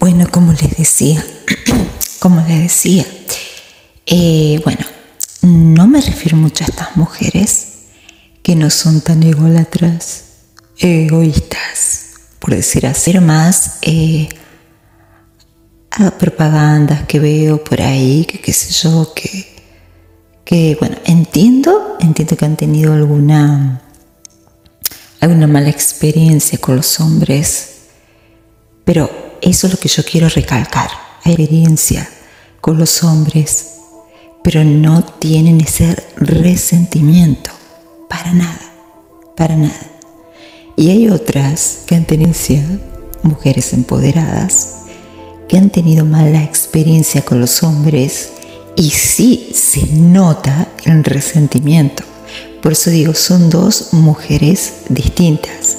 Bueno, como les decía, como les decía, eh, bueno, no me refiero mucho a estas mujeres que no son tan ególatras, egoístas, por decir así, más eh, a propagandas que veo por ahí, que qué sé yo, que, que bueno, entiendo, entiendo que han tenido alguna, alguna mala experiencia con los hombres, pero eso es lo que yo quiero recalcar, experiencia con los hombres, pero no tienen ese resentimiento, para nada, para nada. Y hay otras que han tenido, mujeres empoderadas, que han tenido mala experiencia con los hombres y sí se nota el resentimiento. Por eso digo, son dos mujeres distintas.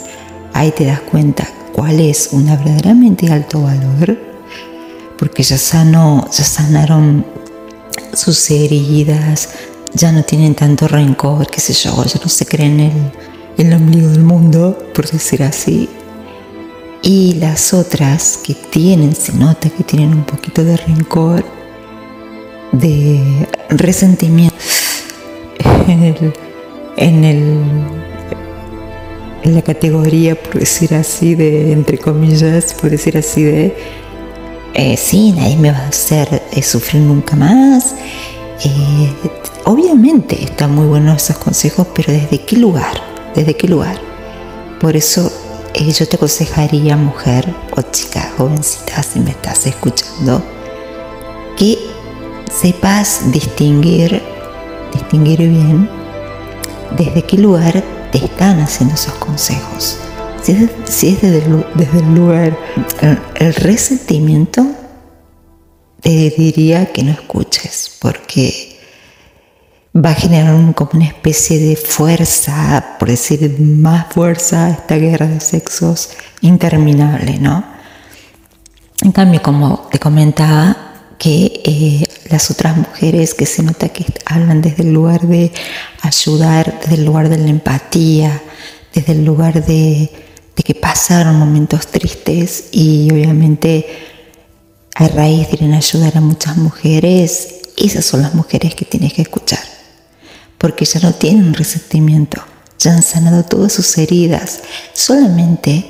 Ahí te das cuenta cuál es una verdaderamente de alto valor, porque ya, sanó, ya sanaron sus heridas, ya no tienen tanto rencor, qué sé yo, ya no se creen el, el ombligo del mundo, por decir así, y las otras que tienen, se nota que tienen un poquito de rencor, de resentimiento en el, en el en la categoría, por decir así, de, entre comillas, por decir así, de, eh, sí, nadie me va a hacer eh, sufrir nunca más. Eh, obviamente están muy buenos esos consejos, pero ¿desde qué lugar? ¿Desde qué lugar? Por eso eh, yo te aconsejaría, mujer o chica, jovencita, si me estás escuchando, que sepas distinguir, distinguir bien desde qué lugar te están haciendo esos consejos. Si es, desde, el, lugar, el resentimiento, te diría que no escuches, porque va a generar como una especie de fuerza, por decir más fuerza, esta guerra de sexos interminable, ¿no? En cambio, como te comentaba, que eh, las otras mujeres que se nota que hablan desde el lugar de ayudar, desde el lugar de la empatía, desde el lugar de, que pasaron momentos tristes y obviamente a raíz de ayudar a muchas mujeres, esas son las mujeres que tienes que escuchar. Porque ya no tienen resentimiento, ya han sanado todas sus heridas, solamente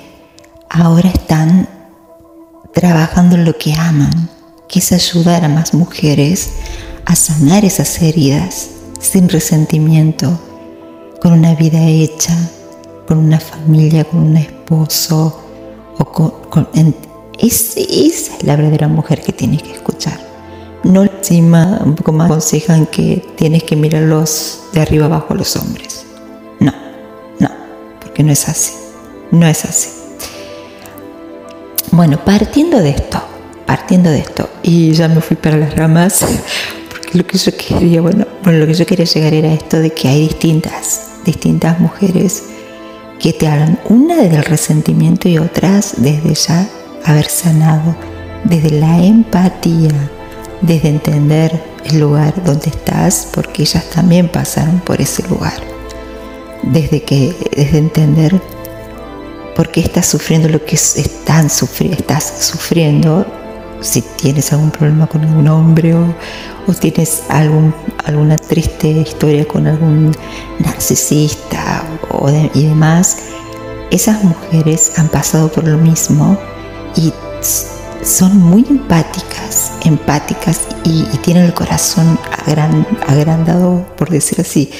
ahora están trabajando en lo que aman, que es ayudar a más mujeres a sanar esas heridas sin resentimiento, con una vida hecha, con una familia, con un esposo, o con, esa es la verdadera mujer que tienes que escuchar no encima un poco más aconsejan que tienes que mirarlos de arriba abajo a los hombres. No, no, porque no es así, no es así. Bueno, partiendo de esto, partiendo de esto, y ya me fui para las ramas, porque lo que yo quería, bueno, bueno, lo que yo quería llegar era esto de que hay distintas, distintas mujeres que te hablan, una desde el resentimiento y otras desde ya haber sanado, desde la empatía, desde entender el lugar donde estás, porque ellas también pasaron por ese lugar. Desde que, desde entender por qué estás sufriendo lo que están estás sufriendo, si tienes algún problema con algún hombre o, tienes algún, alguna triste historia con algún narcisista o y demás, esas mujeres han pasado por lo mismo y son muy empáticas, empáticas y, tienen el corazón agrandado, por decir así,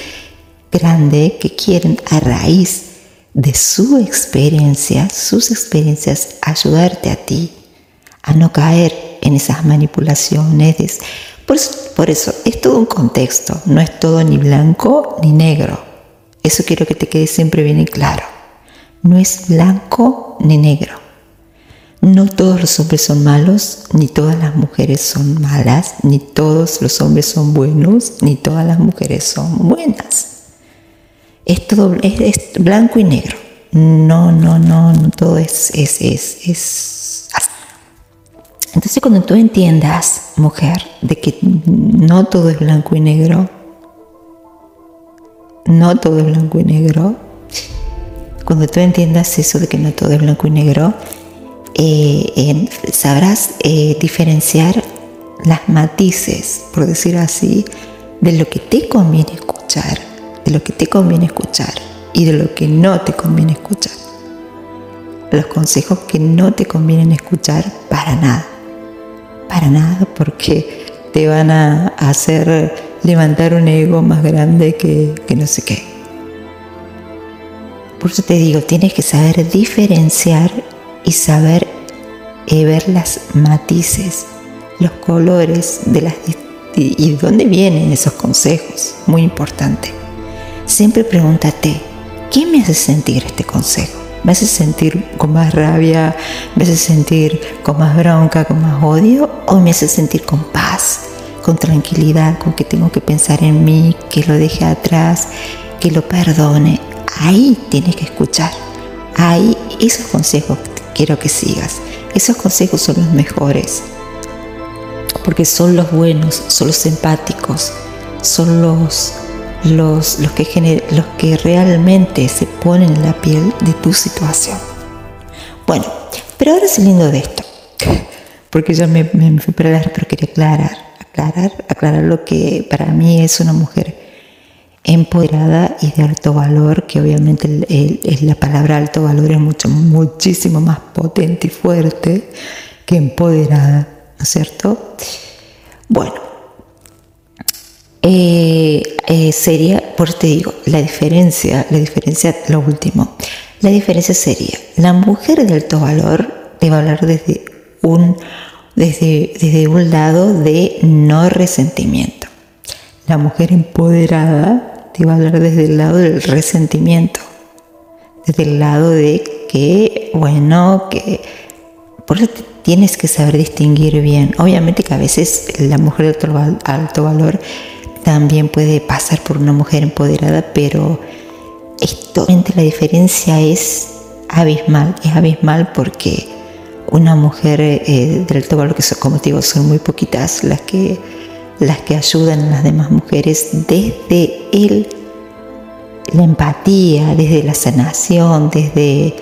grande, que quieren a raíz de su experiencia, sus experiencias, ayudarte a ti a no caer en esas manipulaciones. Por eso, por eso es todo un contexto, no es todo ni blanco ni negro. Eso quiero que te quede siempre bien y claro. No es blanco ni negro. No todos los hombres son malos, ni todas las mujeres son malas, ni todos los hombres son buenos, ni todas las mujeres son buenas. Es todo es, blanco y negro. No, no, no, no todo es, es, es, es. Entonces cuando tú entiendas, mujer, de que no todo es blanco y negro, no todo es blanco y negro, cuando tú entiendas eso de que no todo es blanco y negro, eh, sabrás eh, diferenciar las matices, por decir así, de lo que te conviene escuchar, de lo que te conviene escuchar y de lo que no te conviene escuchar. Los consejos que no te convienen escuchar para nada. Para nada porque te van a hacer levantar un ego más grande que, no sé qué. Por eso te digo, tienes que saber diferenciar y saber eh, ver las matices, los colores de las y, y de dónde vienen esos consejos. Muy importante. Siempre pregúntate, ¿qué me hace sentir este consejo? ¿Me hace sentir con más rabia? ¿Me hace sentir con más bronca, con más odio? ¿O me hace sentir con paz, con tranquilidad, con que tengo que pensar en mí, que lo deje atrás, que lo perdone? Ahí tienes que escuchar. Ahí esos consejos quiero que sigas. Esos consejos son los mejores. Porque son los buenos, son los empáticos, son los, los, los, que, los que realmente se ponen en la piel de tu situación. Bueno, pero ahora saliendo de esto, porque yo me, me fui para adelante, pero quería aclarar, aclarar, aclarar lo que para mí es una mujer empoderada y de alto valor, que obviamente la palabra alto valor es mucho, muchísimo más potente y fuerte que empoderada, ¿no es cierto? Bueno, eh, eh, sería, por te digo, la diferencia, la diferencia, lo último, la diferencia sería, la mujer de alto valor debe hablar desde un, desde, desde un lado de no resentimiento. La mujer empoderada a hablar desde el lado del resentimiento, desde el lado de que, bueno, que por eso tienes que saber distinguir bien. Obviamente que a veces la mujer de alto, valor también puede pasar por una mujer empoderada, pero esto, la diferencia es abismal, es abismal porque una mujer eh, de alto valor, que son, como son muy poquitas las que las que ayudan a las demás mujeres desde el, la empatía, desde la sanación, desde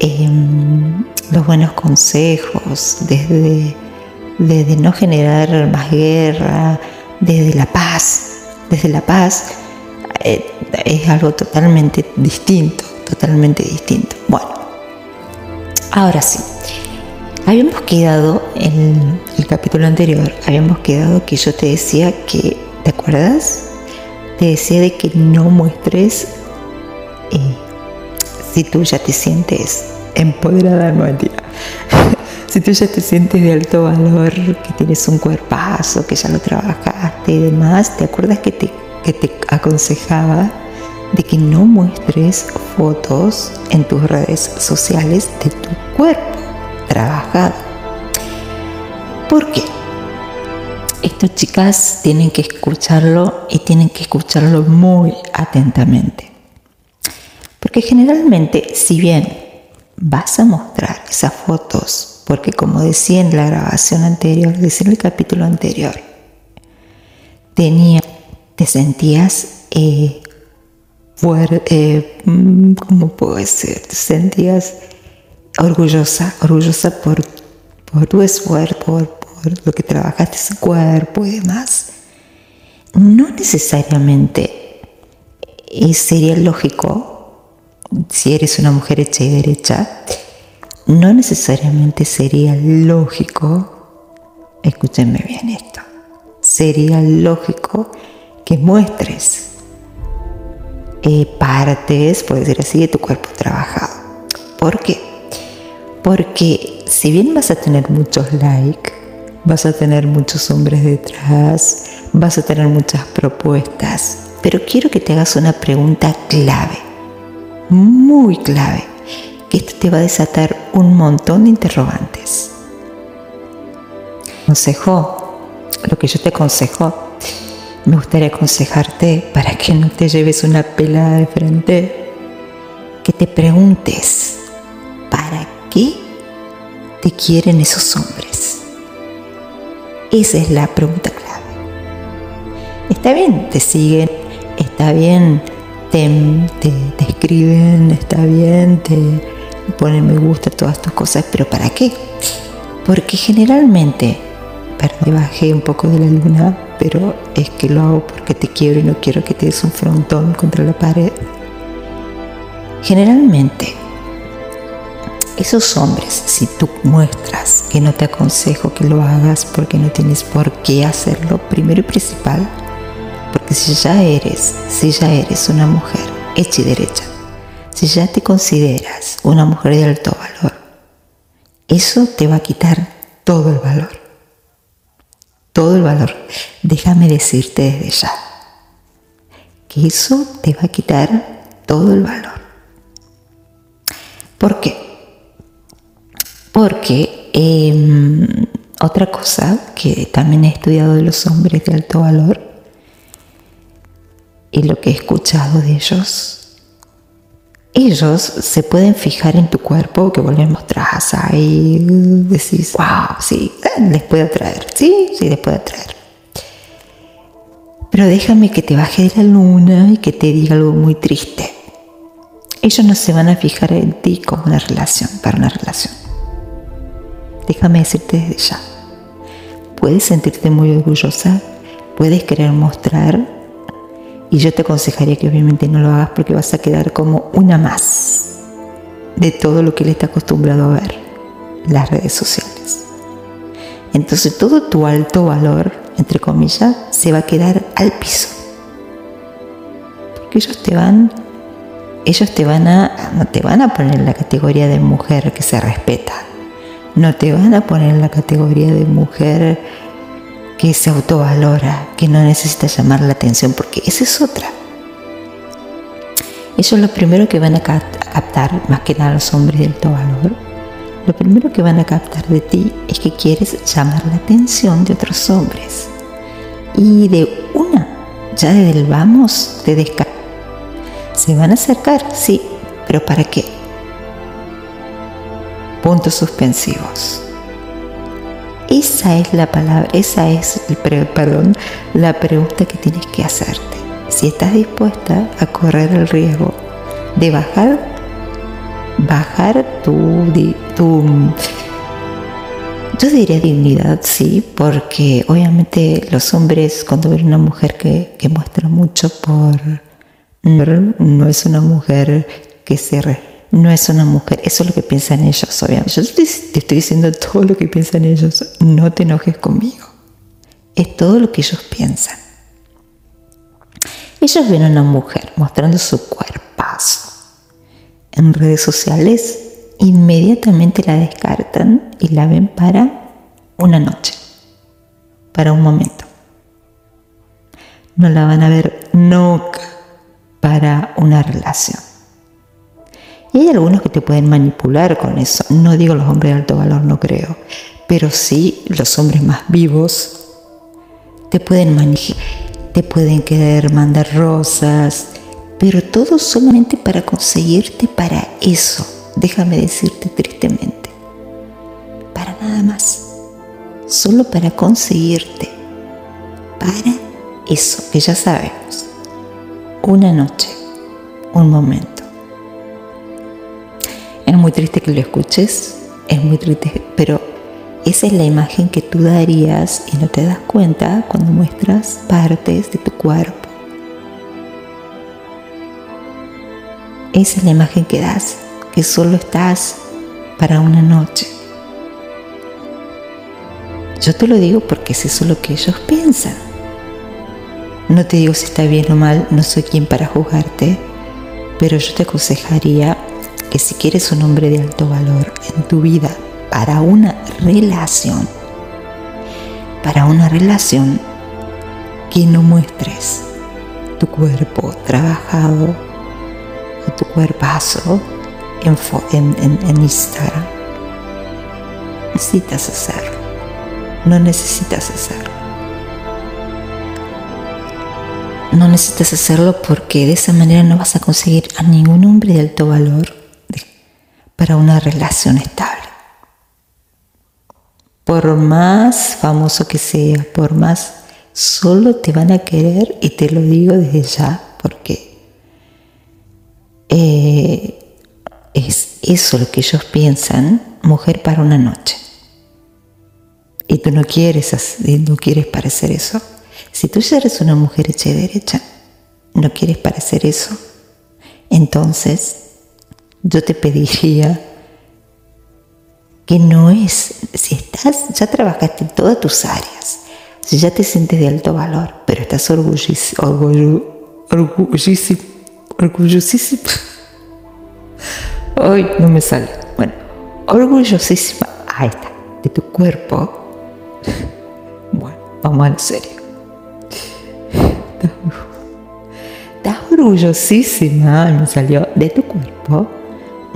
em, los buenos consejos, desde, desde no generar más guerra, desde la paz. Desde la paz eh, es algo totalmente distinto, totalmente distinto. Bueno, ahora sí. Habíamos quedado en el capítulo anterior, habíamos quedado que yo te decía que, ¿te acuerdas? Te decía de que no muestres eh, si tú ya te sientes empoderada, no mentira. Si tú ya te sientes de alto valor, que tienes un cuerpazo, que ya lo trabajaste y demás, ¿te acuerdas que te, que te aconsejaba de que no muestres fotos en tus redes sociales de tu cuerpo? trabajado. ¿Por qué? Estas chicas tienen que escucharlo y tienen que escucharlo muy atentamente. Porque generalmente, si bien vas a mostrar esas fotos, porque como decía en la grabación anterior, decía en el capítulo anterior, tenía, te sentías eh, eh mm, ¿cómo puedo decir? Te sentías orgullosa, orgullosa por, tu esfuerzo, por, lo que trabajaste su cuerpo y demás. No necesariamente sería lógico, si eres una mujer hecha y derecha, no necesariamente sería lógico, escúchenme bien esto, sería lógico que muestres eh, partes, por decir así, de tu cuerpo trabajado. ¿Por qué? Porque si bien vas a tener muchos likes, vas a tener muchos hombres detrás, vas a tener muchas propuestas, pero quiero que te hagas una pregunta clave, muy clave, que esto te va a desatar un montón de interrogantes. Consejo, lo que yo te aconsejo, me gustaría aconsejarte para que no te lleves una pelada de frente, que te preguntes, ¿para qué te quieren esos hombres? Esa es la pregunta clave. Está bien, te siguen, está bien, te, te, escriben, está bien, te, ponen me gusta, todas tus cosas, pero ¿para qué? Porque generalmente, perdón, bajé un poco de la luna, pero es que lo hago porque te quiero y no quiero que te des un frontón contra la pared. Generalmente, esos hombres, si tú muestras que no te aconsejo que lo hagas porque no tienes por qué hacerlo, primero y principal, porque si ya eres, si ya eres una mujer hecha y derecha, si ya te consideras una mujer de alto valor, eso te va a quitar todo el valor. Todo el valor. Déjame decirte desde ya que eso te va a quitar todo el valor. ¿Por qué? Porque em, otra cosa que también he estudiado de los hombres de alto valor y lo que he escuchado de ellos ellos se pueden fijar en tu cuerpo, que volvemos atrás y decís, wow, sí, les puede atraer, sí, sí, les puede atraer. Pero déjame que te baje de la luna y que te diga algo muy triste. Ellos no se van a fijar en ti como una relación, para una relación. Déjame decirte desde ya. Puedes sentirte muy orgullosa, puedes querer mostrar y yo te aconsejaría que obviamente no lo hagas porque vas a quedar como una más de todo lo que él está acostumbrado a ver, las redes sociales. Entonces todo tu alto valor, entre comillas, se va a quedar al piso. Porque ellos te van, ellos te van a, no te van a poner en la categoría de mujer que se respeta. No te van a poner en la categoría de mujer que se autovalora, que no necesita llamar la atención, porque esa es otra. Eso es lo primero que van a captar, más que nada los hombres de alto. Lo primero que van a captar de ti es que quieres llamar la atención de otros hombres. Y de una, ya desde el vamos, te descarga. Se van a acercar, sí, pero ¿para qué? Puntos suspensivos. Esa es la palabra, esa es, perdón, la pregunta que tienes que hacerte. Si estás dispuesta a correr el riesgo de bajar, bajar tu, tu yo diría dignidad, sí, porque obviamente los hombres cuando ven una mujer que, que muestra mucho por no es una mujer que se no es una mujer, eso es lo que piensan ellos, obviamente. Yo te estoy diciendo todo lo que piensan ellos, no te enojes conmigo. Es todo lo que ellos piensan. Ellos ven a una mujer mostrando su cuerpazo en redes sociales, inmediatamente la descartan y la ven para una noche, para un momento. No la van a ver nunca para una relación. Y hay algunos que te pueden manipular con eso. No digo los hombres de alto valor, no creo. Pero sí los hombres más vivos te pueden te pueden querer mandar rosas, pero todo solamente para conseguirte para eso. Déjame decirte tristemente. Para nada más. Solo para conseguirte. Para eso que ya sabemos. Una noche. Un momento es muy triste que lo escuches, es muy triste, pero esa es la imagen que tú darías y no te das cuenta cuando muestras partes de tu cuerpo. Esa es la imagen que das, que solo estás para una noche. Yo te lo digo porque es eso lo que ellos piensan. No te digo si está bien o mal, no soy quien para juzgarte, pero yo te aconsejaría que si quieres un hombre de alto valor en tu vida para una relación, para una relación que no muestres tu cuerpo trabajado o tu cuerpazo en, en, en Instagram. Necesitas hacerlo. No necesitas hacerlo. No necesitas hacerlo porque de esa manera no vas a conseguir a ningún hombre de alto valor para una relación estable. Por más famoso que sea, por más, solo te van a querer y te lo digo desde ya porque eh, es, eso lo que ellos piensan, mujer para una noche. Y tú no quieres, no quieres parecer eso. Si tú ya eres una mujer hecha y derecha, no quieres parecer eso, entonces yo te pediría que no es, si estás, ya trabajaste en todas tus áreas, si ya te sientes de alto valor, pero estás orgullosísimo, orgullosísimo, orgullosísimo, hoy no me sale, bueno, orgullosísima, ahí está, de tu cuerpo, bueno, vamos a lo serio. Estás orgullosísima, me salió, de tu cuerpo,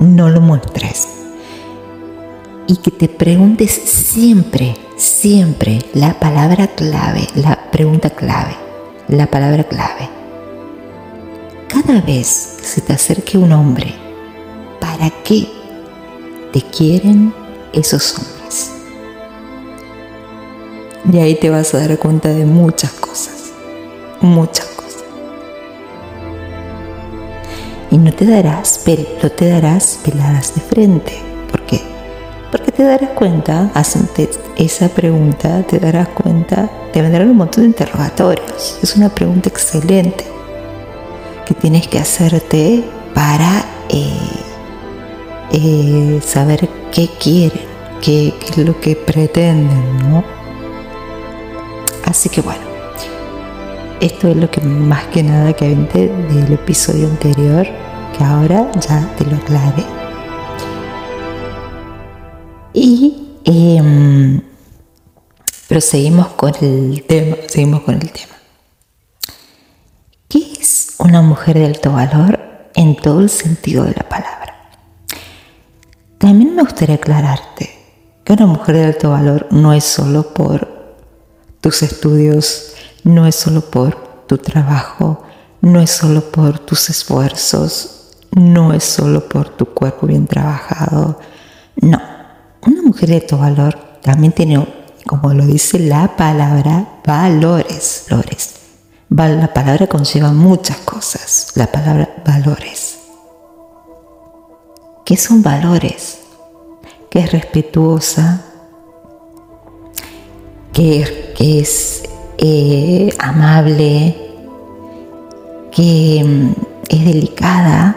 no lo muestres. Y que te preguntes siempre, siempre la palabra clave, la pregunta clave, la palabra clave. Cada vez que se te acerque un hombre, ¿para qué te quieren esos hombres? Y ahí te vas a dar cuenta de muchas cosas, muchas Y no te darás, no te darás peladas de frente. ¿Por qué? Porque te darás cuenta, hacerte esa pregunta, te darás cuenta, te vendrán un montón de interrogatorios. Es una pregunta excelente que tienes que hacerte para eh, eh, saber qué quieren, qué es lo que pretenden, ¿no? Así que bueno, esto es lo que más que nada que vente del episodio anterior, que ahora ya te lo aclaré. Y eh, con el tema, seguimos con el tema. ¿Qué es una mujer de alto valor en todo el sentido de la palabra? También me gustaría aclararte que una mujer de alto valor no es solo por tus estudios no es solo por tu trabajo, no es solo por tus esfuerzos, no es solo por tu cuerpo bien trabajado. No, una mujer de tu valor también tiene, como lo dice la palabra, valores. valores. La palabra conlleva muchas cosas, la palabra valores. ¿Qué son valores? Que es respetuosa, que, que es eh, amable, que mm, es delicada,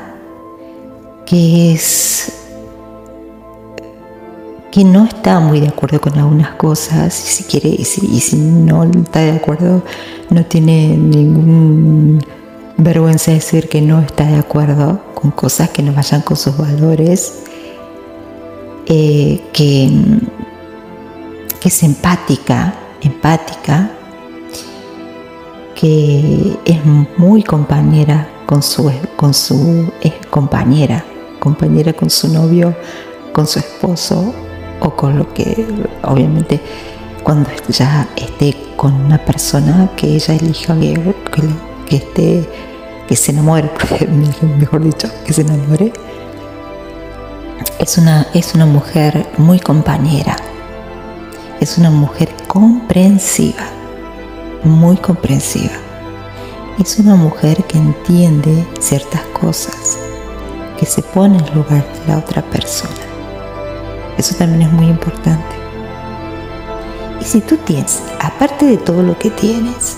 que es que no está muy de acuerdo con algunas cosas si quiere y si, no está de acuerdo no tiene ningún vergüenza de decir que no está de acuerdo con cosas que no vayan con sus valores eh, que, mm, que es empática empática que es muy compañera con su, con su compañera, compañera con su novio, con su esposo o con lo que obviamente cuando ya esté con una persona que ella elija que, que, esté que se enamore, mejor dicho, que se enamore. Es una, es una mujer muy compañera, es una mujer comprensiva muy comprensiva. Es una mujer que entiende ciertas cosas, que se pone en lugar de la otra persona. Eso también es muy importante. Y si tú tienes, aparte de todo lo que tienes,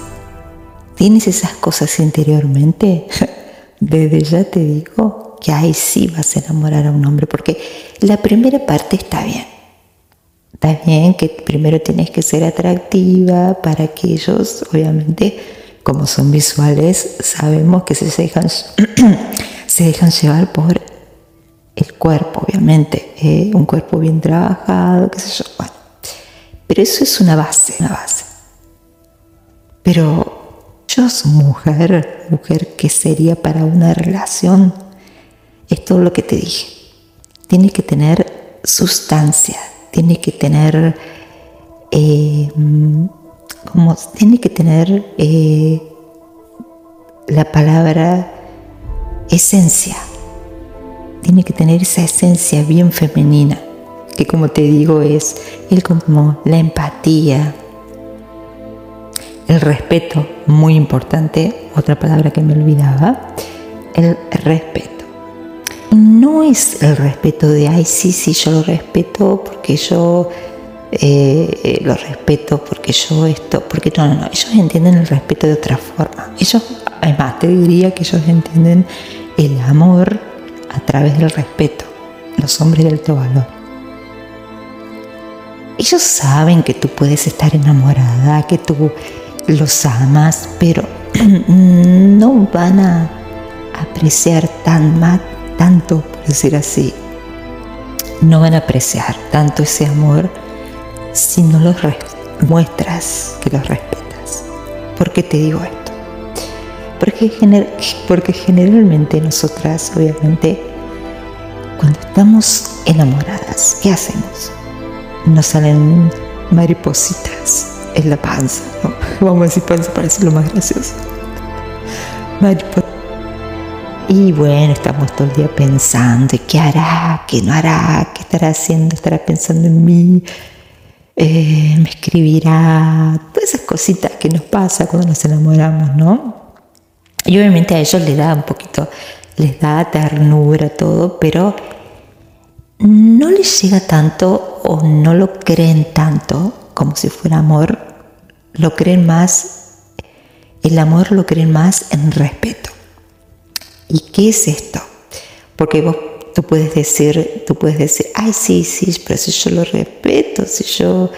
tienes esas cosas interiormente, desde ya te digo que ahí sí vas a enamorar a un hombre, porque la primera parte está bien Bien que primero tienes que ser atractiva para que ellos, obviamente, como son visuales, sabemos que se dejan, se dejan llevar por el cuerpo, obviamente, ¿eh? un cuerpo bien trabajado, qué sé yo. Bueno, pero eso es una base, una base. Pero yo soy mujer, mujer que sería para una relación, es todo lo que te dije. Tiene que tener sustancia, tiene que tener, eh, como tiene que tener eh, la palabra esencia, tiene que tener esa esencia bien femenina, que como te digo es el como la empatía, el respeto, muy importante, otra palabra que me olvidaba, el respeto. No es el respeto de, ay, sí, sí, yo lo respeto porque yo eh, lo respeto porque yo esto, porque no, no, no, ellos entienden el respeto de otra forma. Ellos, además, te diría que ellos entienden el amor a través del respeto, los hombres del alto valor. Ellos saben que tú puedes estar enamorada, que tú los amas, pero no van a apreciar tan tanto, por decir así, no van a apreciar tanto ese amor si no los muestras que los respetas. ¿Por qué te digo esto? Porque, generalmente nosotras, obviamente, cuando estamos enamoradas, ¿qué hacemos? Nos salen maripositas en la panza, Vamos a decir panza para lo más gracioso. Y bueno, estamos todo el día pensando, ¿qué hará? ¿Qué no hará? ¿Qué estará haciendo? ¿Estará pensando en mí? Eh, ¿Me escribirá? Todas esas cositas que nos pasa cuando nos enamoramos, ¿no? Y obviamente a ellos les da un poquito, les da ternura todo, pero no les llega tanto o no lo creen tanto como si fuera amor, lo creen más, el amor lo creen más en respeto. ¿Y qué es esto? Porque vos tú puedes decir, tú puedes decir, ay sí, sí, pero si yo lo respeto, si yo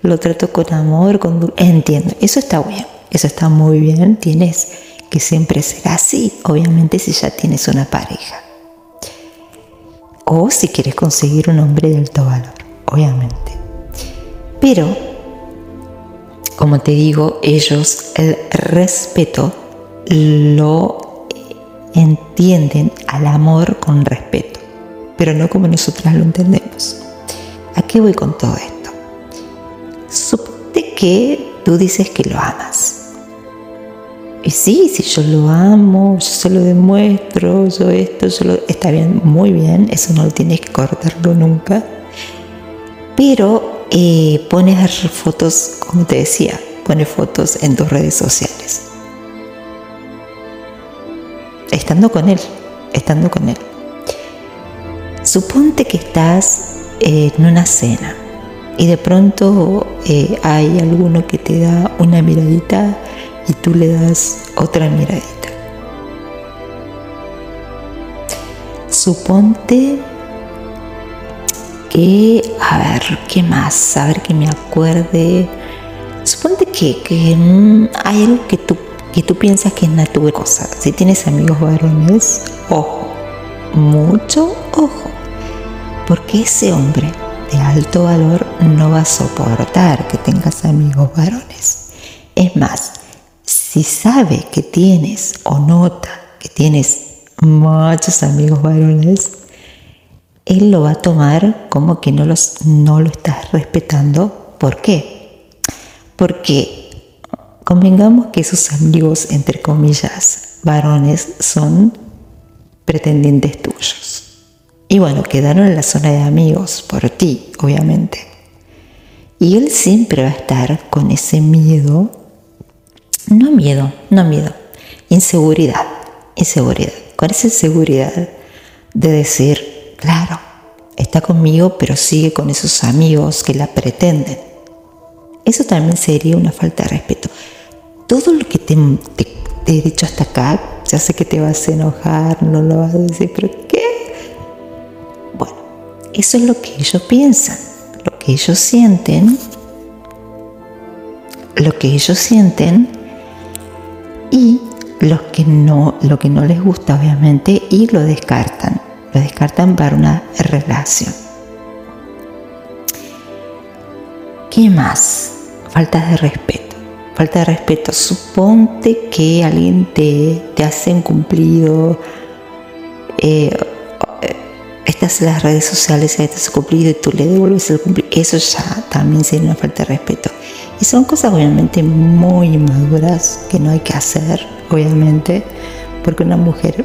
lo trato con amor, con entiendo, eso está bien, eso está muy bien, tienes que siempre ser así, obviamente si ya tienes una pareja. O si quieres conseguir un hombre de alto valor, obviamente. Pero, como te digo, ellos el respeto lo entienden al amor con respeto, pero no como nosotras lo entendemos. ¿A qué voy con todo esto? Suponte que tú dices que lo amas y sí, si yo lo amo, yo se lo demuestro, yo esto, yo lo, está bien, muy bien, eso no lo tienes que cortarlo nunca. Pero eh, pones fotos, como te decía, pones fotos en tus redes sociales. Estando con él, estando con él. Suponte que estás en una cena y de pronto eh, hay alguno que te da una miradita y tú le das otra miradita. Suponte que, a ver, ¿qué más? A ver que me acuerde. Suponte que, que hay algo que tú, que tú piensas que es natural. Cosa. Si tienes amigos varones, ojo, mucho ojo, porque ese hombre de alto valor no va a soportar que tengas amigos varones. Es más, si sabe que tienes o nota que tienes muchos amigos varones, él lo va a tomar como que no, los, no lo estás respetando. ¿Por qué? Porque convengamos que esos amigos, entre comillas, varones, son pretendientes tuyos. Y bueno, quedaron en la zona de amigos por ti, obviamente. Y él siempre va a estar con ese miedo no miedo, no miedo. Inseguridad, inseguridad. Con esa inseguridad de decir, claro, está conmigo, pero sigue con esos amigos que la pretenden. Eso también sería una falta de respeto. Todo lo que te, he dicho hasta acá, ya sé que te vas a enojar, no lo vas a decir, pero ¿qué? Bueno, eso es lo que ellos piensan, lo que ellos sienten, lo que ellos sienten y lo que no les gusta obviamente y lo descartan, lo descartan para una relación. ¿Qué más? Falta de respeto. Falta de respeto. Suponte que alguien te, te hace un cumplido, eh, estás en las redes sociales, te cumplido y tú le devuelves el cumplido. Eso ya también sería una falta de respeto. Y son cosas obviamente muy maduras que no hay que hacer, obviamente, porque una mujer,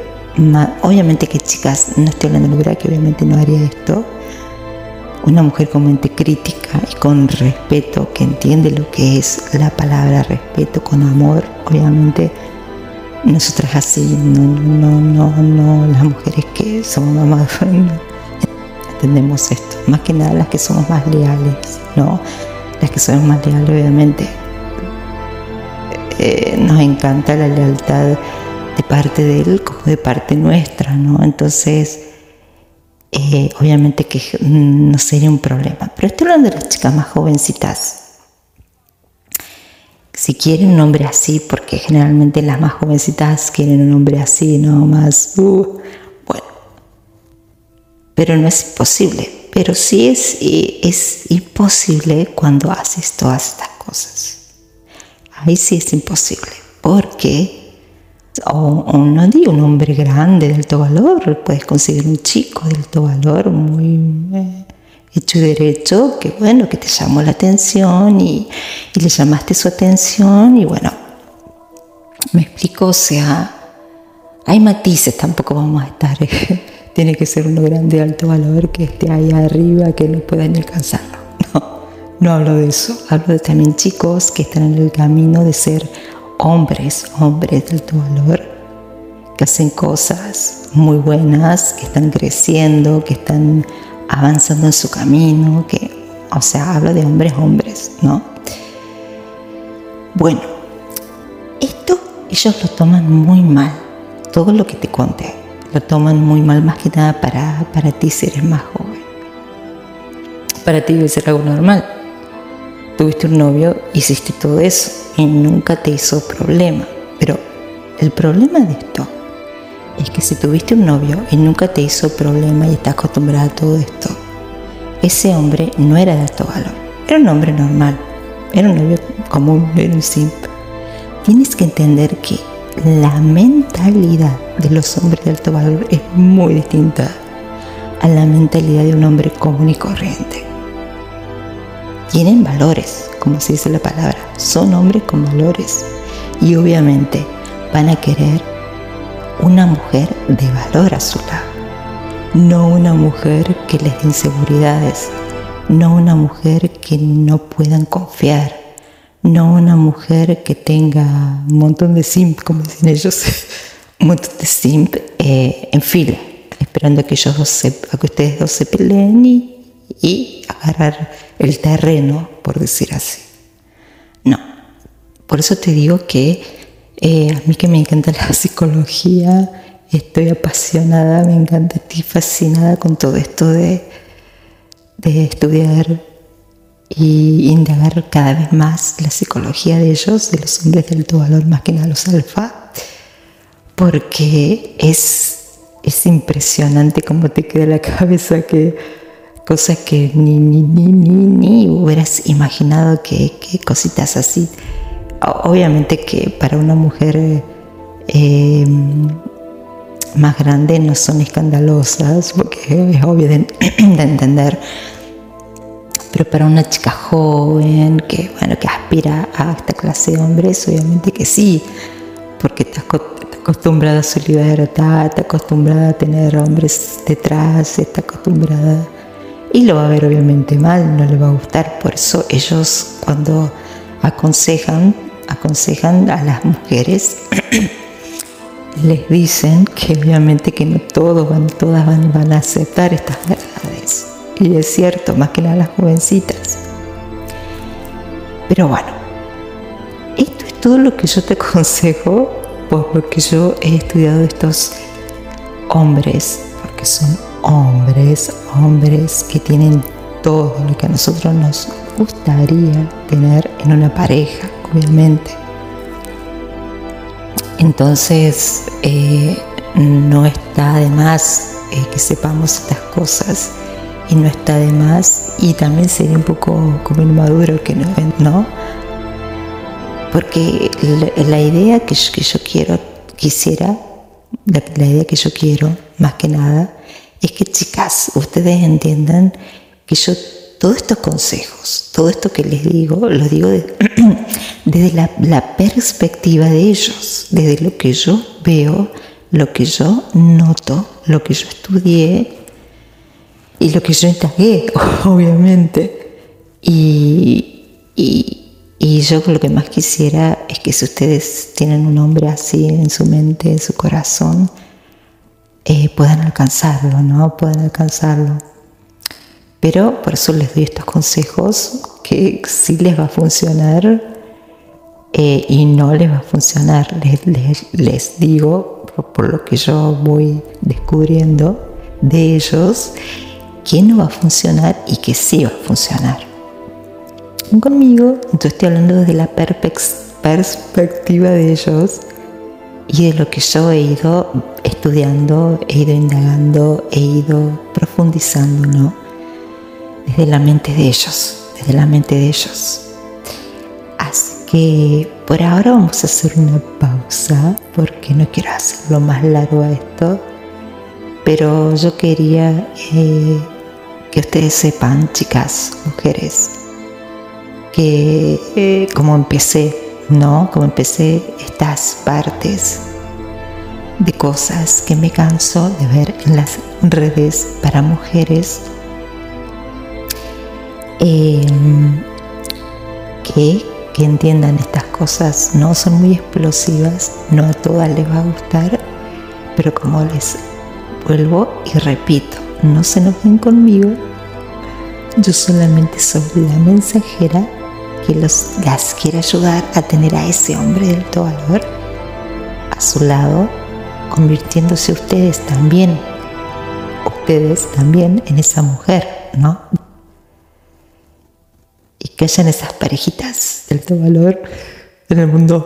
obviamente que chicas, no estoy hablando de una que obviamente no haría esto, una mujer con mente crítica y con respeto, que entiende lo que es la palabra respeto, con amor, obviamente nosotras así, no, no, no, no, las mujeres que somos mamás, entendemos esto, más que nada las que somos más leales, ¿no? Las que somos más leales, obviamente, eh, nos encanta la lealtad de parte de él como de parte nuestra, ¿no? Entonces, eh, obviamente que no sería un problema. Pero estoy hablando de las chicas más jovencitas. Si quieren un hombre así, porque generalmente las más jovencitas quieren un hombre así, no más, uh, bueno, pero no es imposible. Pero sí es, es imposible cuando haces todas estas cosas. Ahí sí es imposible, porque o, no digo un hombre grande de alto valor, puedes conseguir un chico de alto valor muy eh, hecho y derecho, que bueno, que te llamó la atención y, le llamaste su atención y bueno, me explico, o sea, hay matices, tampoco vamos a estar, tiene que ser uno grande de alto valor que esté ahí arriba, que no pueda ni alcanzarlo. No, no hablo de eso, hablo de también chicos que están en el camino de ser hombres, hombres de alto valor, que hacen cosas muy buenas, que están creciendo, que están avanzando en su camino, que, o sea, hablo de hombres, hombres, ¿no? Bueno, esto ellos lo toman muy mal, todo lo que te conté, lo toman muy mal, más que nada para, para ti si eres más joven. Para ti debe ser algo normal. Tuviste un novio, hiciste todo eso y nunca te hizo problema. Pero el problema de esto es que si tuviste un novio y nunca te hizo problema y estás acostumbrada a todo esto, ese hombre no era de alto valor, era un hombre normal, era un novio común, era un simp. Tienes que entender que la mentalidad de los hombres de alto valor es muy distinta a la mentalidad de un hombre común y corriente. Tienen valores, como se dice la palabra, son hombres con valores y obviamente van a querer una mujer de valor a su lado, no una mujer que les dé inseguridades, no una mujer que no puedan confiar, no una mujer que tenga un montón de simp, como dicen ellos, un montón de simp eh, en fila, esperando a que ellos dos se, a que ustedes dos se peleen y, y agarrar el terreno, por decir así. No, por eso te digo que eh, a mí que me encanta la psicología, estoy apasionada, me encanta, estoy fascinada con todo esto de, de estudiar y indagar cada vez más la psicología de ellos, de los hombres de alto valor, más que nada los alfa, porque es, es impresionante cómo te queda la cabeza que cosas que ni, ni, ni, ni, ni hubieras imaginado que, cositas así. Obviamente que para una mujer eh, más grande no son escandalosas, porque es obvio de, entender, pero para una chica joven que, bueno, que aspira a esta clase de hombres, obviamente que sí, porque está, acostumbrada a su libertad, está acostumbrada a tener hombres detrás, está acostumbrada y lo va a ver obviamente mal, no le va a gustar. Por eso ellos cuando aconsejan, aconsejan a las mujeres, les dicen que obviamente que no todos van, todas van, van a aceptar estas verdades. Y es cierto, más que nada las jovencitas. Pero bueno, esto es todo lo que yo te aconsejo por lo que yo he estudiado estos hombres, porque son hombres, hombres que tienen todo lo que a nosotros nos gustaría tener en una pareja, obviamente. Entonces, eh, no está de más eh, que sepamos estas cosas y no está de más y también sería un poco como inmaduro que no, ¿no? Porque la, idea que yo, quiero, quisiera, la idea que yo quiero, más que nada, es que chicas, ustedes entiendan que yo todos estos consejos, todo esto que les digo, lo digo desde la, perspectiva de ellos, desde lo que yo veo, lo que yo noto, lo que yo estudié y lo que yo indagué, obviamente. Y, y, yo lo que más quisiera es que si ustedes tienen un hombre así en su mente, en su corazón, eh, puedan alcanzarlo, ¿no? Puedan alcanzarlo. Pero por eso les doy estos consejos que sí les va a funcionar eh, y no les va a funcionar. Les, digo, por, lo que yo voy descubriendo de ellos, que no va a funcionar y que sí va a funcionar. Conmigo, entonces estoy hablando desde la perspectiva de ellos y de lo que yo he ido estudiando, he ido indagando, he ido profundizando, ¿no? Desde la mente de ellos, desde la mente de ellos. Así que por ahora vamos a hacer una pausa porque no quiero hacerlo más largo a esto, pero yo quería eh, que ustedes sepan, chicas, mujeres, que eh, como empecé ¿no? Como empecé estas partes de cosas que me canso de ver en las redes para mujeres em, que, que entiendan estas cosas, no son muy explosivas, no a todas les va a gustar, pero como les vuelvo y repito, no se enojen conmigo, yo solamente soy la mensajera que las quiere ayudar a tener a ese hombre de alto valor a su lado, convirtiéndose ustedes también, ustedes también en esa mujer, ¿no? Y que hayan esas parejitas de alto valor en el mundo